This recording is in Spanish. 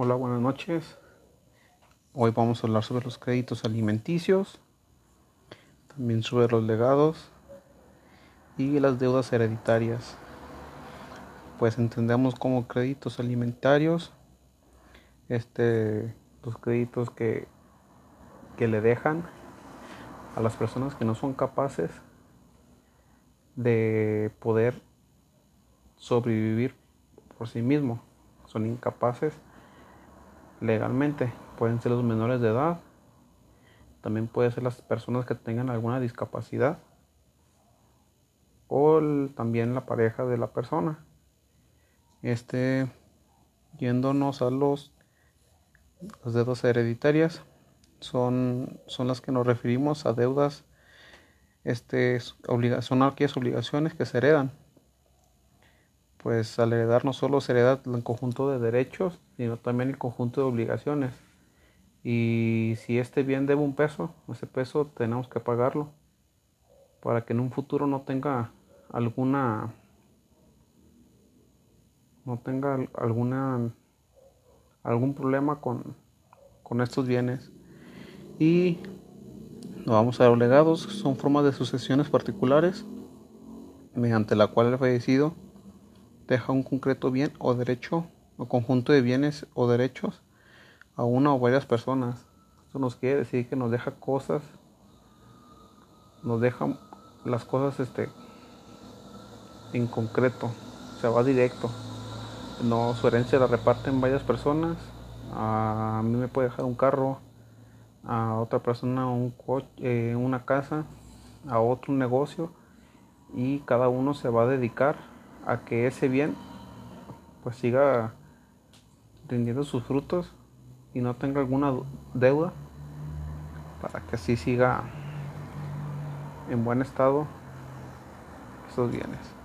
Hola, buenas noches. Hoy vamos a hablar sobre los créditos alimenticios, también sobre los legados y las deudas hereditarias. Pues entendemos como créditos alimentarios este los créditos que que le dejan a las personas que no son capaces de poder sobrevivir por sí mismo, son incapaces legalmente, pueden ser los menores de edad, también pueden ser las personas que tengan alguna discapacidad o también la pareja de la persona. Este, yéndonos a los las deudas hereditarias, son, son las que nos referimos a deudas este, son aquellas obligaciones que se heredan. Pues al heredar no solo se hereda el conjunto de derechos, sino también el conjunto de obligaciones. Y si este bien debe un peso, ese peso tenemos que pagarlo para que en un futuro no tenga alguna no tenga alguna algún problema con, con estos bienes y vamos a legados, son formas de sucesiones particulares mediante la cual el fallecido deja un concreto bien o derecho o conjunto de bienes o derechos a una o varias personas. Esto nos quiere decir que nos deja cosas, nos deja las cosas este en concreto, se va directo. No, su herencia la reparten varias personas. A mí me puede dejar un carro, a otra persona eh, una casa, a otro negocio y cada uno se va a dedicar a que ese bien pues siga rindiendo sus frutos y no tenga alguna deuda para que así siga en buen estado esos bienes.